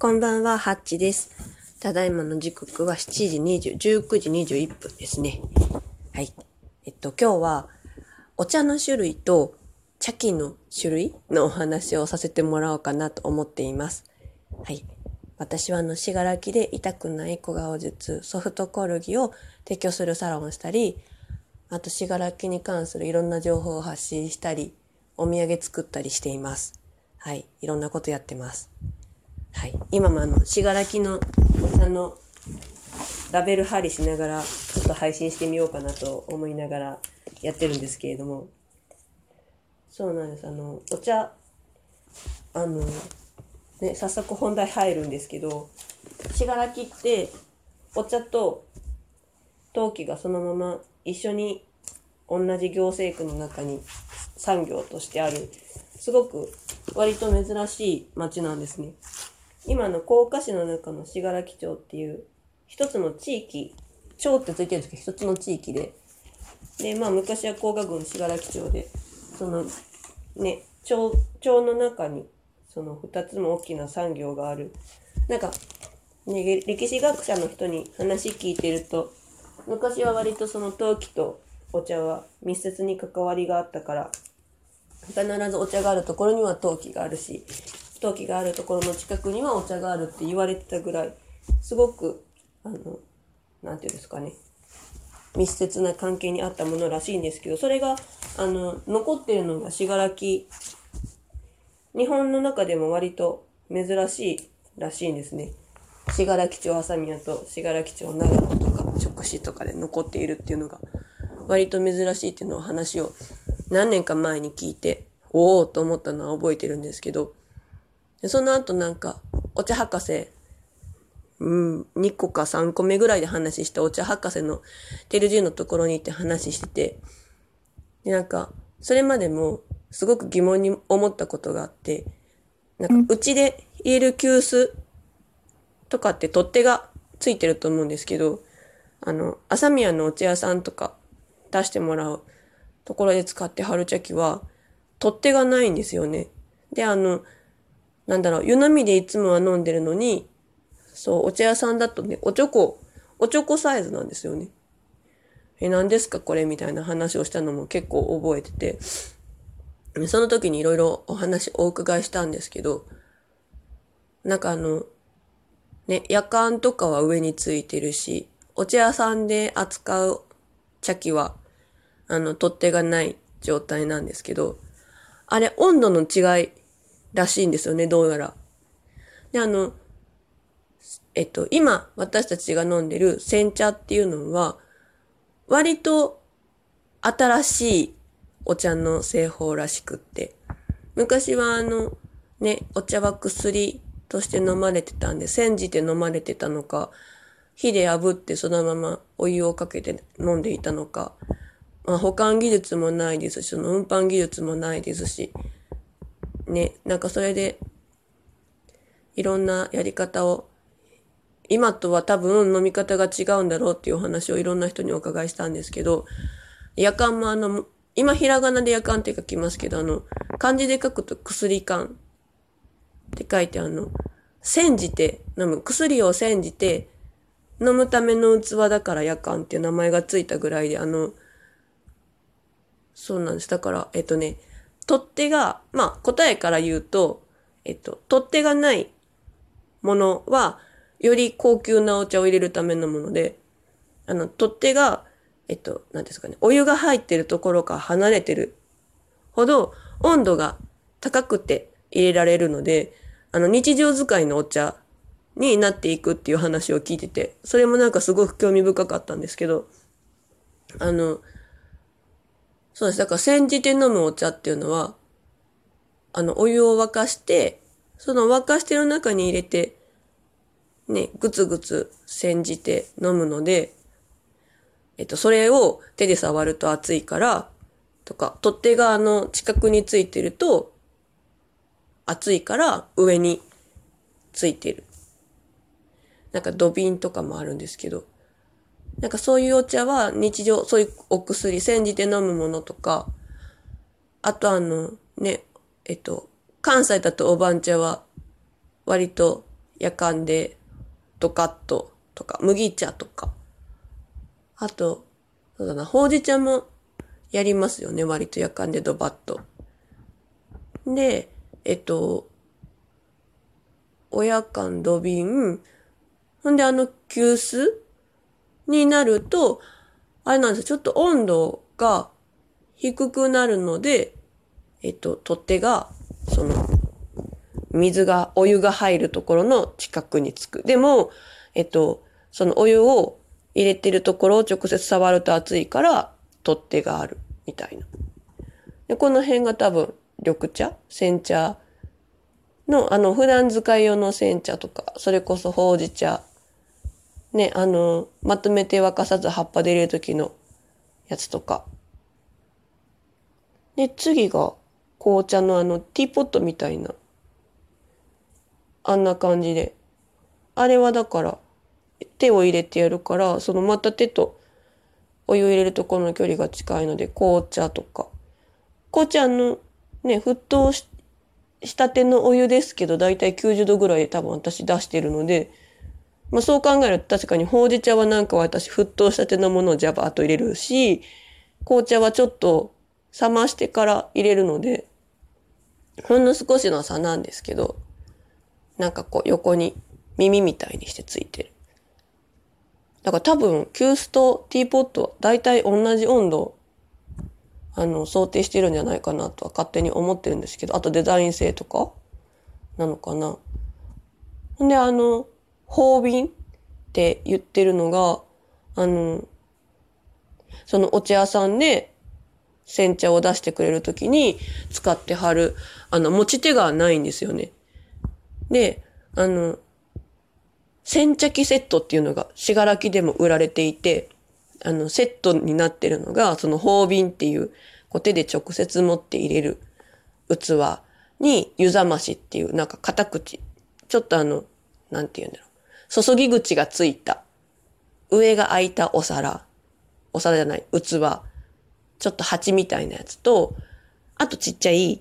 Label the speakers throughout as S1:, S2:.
S1: こんばんは、ハッチです。ただいまの時刻は7時20、19時21分ですね。はい。えっと、今日は、お茶の種類と茶器の種類のお話をさせてもらおうかなと思っています。はい。私はあの、しがらきで痛くない小顔術、ソフトコルギを提供するサロンをしたり、あと、しがらきに関するいろんな情報を発信したり、お土産作ったりしています。はい。いろんなことやってます。はい。今もあの、しがらきのお茶のラベル貼りしながら、ちょっと配信してみようかなと思いながらやってるんですけれども、そうなんです。あの、お茶、あの、ね、早速本題入るんですけど、しがらきって、お茶と陶器がそのまま一緒に同じ行政区の中に産業としてある、すごく割と珍しい町なんですね。今の甲賀市の中の信楽町っていう一つの地域、町ってついてるんですけど、一つの地域で、で、まあ昔は甲賀郡信楽町で、そのね、町、町の中にその二つも大きな産業がある。なんか、ね、歴史学者の人に話聞いてると、昔は割とその陶器とお茶は密接に関わりがあったから、必ずお茶があるところには陶器があるし、陶器があるところの近くにはお茶があるって言われてたぐらい、すごく、あの、なんていうんですかね、密接な関係にあったものらしいんですけど、それが、あの、残ってるのが信楽、日本の中でも割と珍しいらしいんですね。信楽町朝宮と信楽町長野とか直視とかで残っているっていうのが割と珍しいっていうのを話を何年か前に聞いて、おおと思ったのは覚えてるんですけど、でその後なんか、お茶博士、うん、2個か3個目ぐらいで話したお茶博士のテルジュのところに行って話してて、で、なんか、それまでもすごく疑問に思ったことがあって、なんか、うちで入れる急須とかって取っ手がついてると思うんですけど、あの、朝宮のお茶屋さんとか出してもらうところで使って春茶器は、取っ手がないんですよね。で、あの、なんだろう、湯飲みでいつもは飲んでるのに、そう、お茶屋さんだとね、おちょこ、おちょこサイズなんですよね。え、何ですかこれみたいな話をしたのも結構覚えてて、その時にいろいろお話お伺いしたんですけど、なんかあの、ね、夜間とかは上についてるし、お茶屋さんで扱う茶器は、あの、取っ手がない状態なんですけど、あれ、温度の違いらしいんですよね、どうやら。で、あの、えっと、今、私たちが飲んでる煎茶っていうのは、割と新しいお茶の製法らしくって。昔はあの、ね、お茶は薬として飲まれてたんで、煎じて飲まれてたのか、火で炙ってそのままお湯をかけて飲んでいたのか、まあ、保管技術もないですし、その運搬技術もないですし、ね、なんかそれで、いろんなやり方を、今とは多分飲み方が違うんだろうっていうお話をいろんな人にお伺いしたんですけど、夜間もあの、今ひらがなで夜間って書きますけど、あの、漢字で書くと薬缶って書いてあの、煎じて飲む、薬を煎じて飲むための器だから夜間っていう名前がついたぐらいで、あの、そうなんです。だから、えっとね、取っ手が、まあ答えから言うと、えっと、取っ手がないものは、より高級なお茶を入れるためのもので、あの、取っ手が、えっと、何ですかね、お湯が入ってるところから離れてるほど、温度が高くて入れられるので、あの、日常使いのお茶になっていくっていう話を聞いてて、それもなんかすごく興味深かったんですけど、あの、そうです。だから煎じて飲むお茶っていうのは、あの、お湯を沸かして、その沸かしてる中に入れて、ね、ぐつぐつ煎じて飲むので、えっと、それを手で触ると熱いから、とか、取っ手があの、近くについてると、熱いから上についてる。なんか土瓶とかもあるんですけど、なんかそういうお茶は日常、そういうお薬、煎じて飲むものとか、あとあの、ね、えっと、関西だとおばん茶は割と夜間でドカッととか、麦茶とか。あと、そうだな、ほうじ茶もやりますよね、割と夜間でドバッと。で、えっと、お夜間土瓶、ほんであの急須になると、あれなんですよ、ちょっと温度が低くなるので、えっと、取っ手が、その、水が、お湯が入るところの近くにつく。でも、えっと、そのお湯を入れてるところを直接触ると熱いから、取っ手がある、みたいな。で、この辺が多分、緑茶？煎茶の、あの、普段使い用の煎茶とか、それこそほうじ茶。ね、あの、まとめて沸かさず葉っぱで入れるときのやつとか。で、次が、紅茶のあの、ティーポットみたいな。あんな感じで。あれはだから、手を入れてやるから、そのまた手とお湯入れるところの距離が近いので、紅茶とか。紅茶のね、沸騰ししたてのお湯ですけど、だいたい90度ぐらいで多分私出してるので、まあそう考えると確かにほうじ茶はなんか私沸騰したてのものをジャバーと入れるし、紅茶はちょっと冷ましてから入れるので、ほんの少しの差なんですけど、なんかこう横に耳みたいにしてついてる。だから多分、急須とティーポットは大体同じ温度、あの、想定してるんじゃないかなとは勝手に思ってるんですけど、あとデザイン性とかなのかな。ほんで、あの、方便って言ってるのが、あの、そのお茶屋さんで煎茶を出してくれるときに使ってはる、あの、持ち手がないんですよね。で、あの、煎茶器セットっていうのが、しがらきでも売られていて、あの、セットになってるのが、その方便っていう、こう手で直接持って入れる器に、湯冷ましっていう、なんか片口、ちょっとあの、なんて言うんだろう。注ぎ口がついた、上が開いたお皿、お皿じゃない、器、ちょっと鉢みたいなやつと、あとちっちゃい、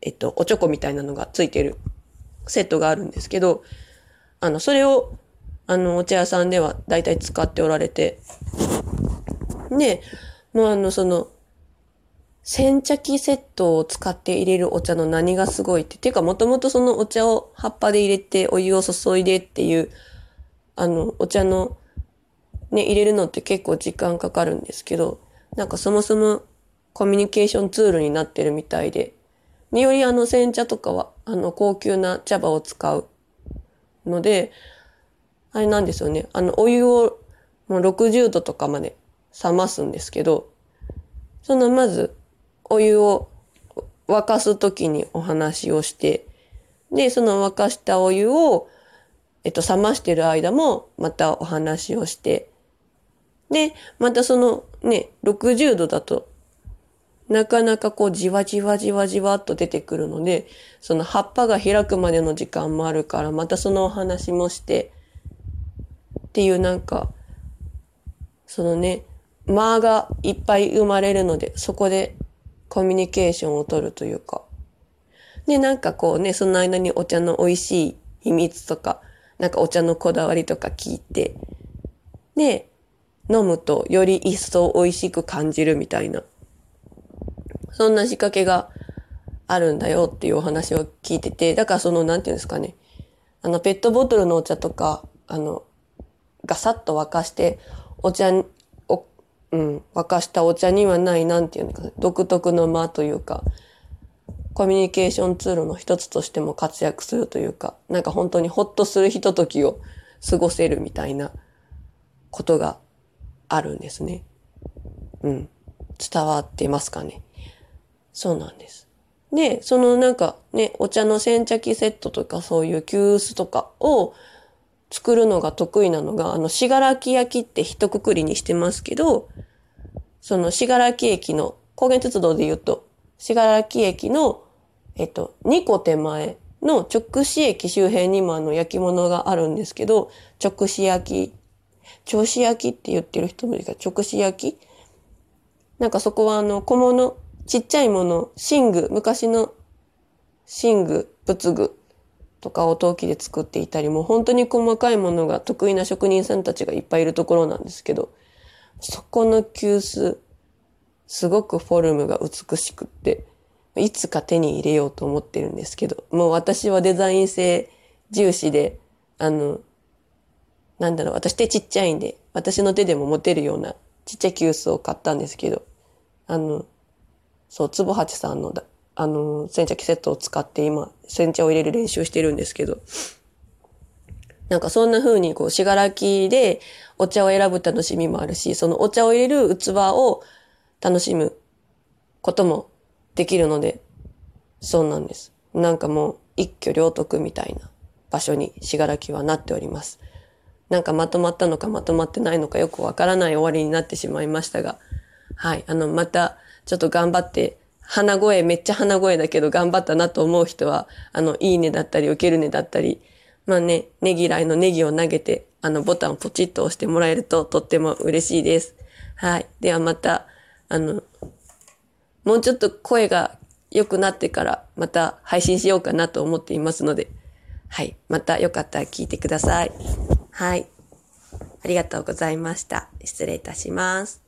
S1: えっと、おちょこみたいなのがついてる。セットがあるんですけど、あの、それを、あの、お茶屋さんでは大体使っておられて、で、もうあの、その、煎茶器セットを使って入れるお茶の何がすごいって、ていうかもともとそのお茶を葉っぱで入れてお湯を注いでっていう、あの、お茶のね、入れるのって結構時間かかるんですけど、なんかそもそもコミュニケーションツールになってるみたいで、によりあの煎茶とかは、あの高級な茶葉を使うので、あれなんですよね。あのお湯をもう60度とかまで冷ますんですけど、そのまずお湯を沸かすときにお話をして、で、その沸かしたお湯を、えっと、冷ましてる間もまたお話をして、で、またそのね、60度だと、なかなかこうじわじわじわじわっと出てくるので、その葉っぱが開くまでの時間もあるから、またそのお話もして、っていうなんか、そのね、間がいっぱい生まれるので、そこでコミュニケーションを取るというか。で、なんかこうね、その間にお茶の美味しい秘密とか、なんかお茶のこだわりとか聞いて、で、飲むとより一層美味しく感じるみたいな。そんな仕掛けがあるんだよっていうお話を聞いてて、だからその、なんていうんですかね。あの、ペットボトルのお茶とか、あの、ガサッと沸かして、お茶、うん、沸かしたお茶にはない、なんていうのか、独特の間というか、コミュニケーションツールの一つとしても活躍するというか、なんか本当にほっとするひとときを過ごせるみたいなことがあるんですね。うん。伝わってますかね。そうなんです。で、そのなんかね、お茶の煎茶器セットとかそういう急須とかを作るのが得意なのが、あの、しがらき焼きって一括りにしてますけど、そのしがらき駅の、高原鉄道で言うと、しがらき駅の、えっと、2個手前の直視駅周辺にもあの焼き物があるんですけど、直視焼き銚子焼きって言ってる人もいるから、直視焼き？なんかそこはあの、小物、ちっちゃいもの、寝具、昔の寝具、仏具とかを陶器で作っていたり、もう本当に細かいものが得意な職人さんたちがいっぱいいるところなんですけど、そこの急須、すごくフォルムが美しくって、いつか手に入れようと思ってるんですけど、もう私はデザイン性重視で、あの、なんだろう、私手ちっちゃいんで、私の手でも持てるようなちっちゃい急須を買ったんですけど、あの、そう、つぼはちさんのあの、煎茶器セットを使って今、煎茶を入れる練習してるんですけど、なんかそんな風にこう、しがらきでお茶を選ぶ楽しみもあるし、そのお茶を入れる器を楽しむこともできるので、そうなんです。なんかもう一挙両得みたいな場所にしがらきはなっております。なんかまとまったのかまとまってないのかよくわからない終わりになってしまいましたが、はい、あの、またちょっと頑張って鼻声、めっちゃ鼻声だけど頑張ったなと思う人は、あの、いいねだったり、受けるねだったり、まあね、ねぎらいのネギを投げて、あの、ボタンをポチッと押してもらえるととっても嬉しいです。はい。ではまた、あの、もうちょっと声が良くなってからまた配信しようかなと思っていますので、はい。またよかったら聞いてください。はい。ありがとうございました。失礼いたします。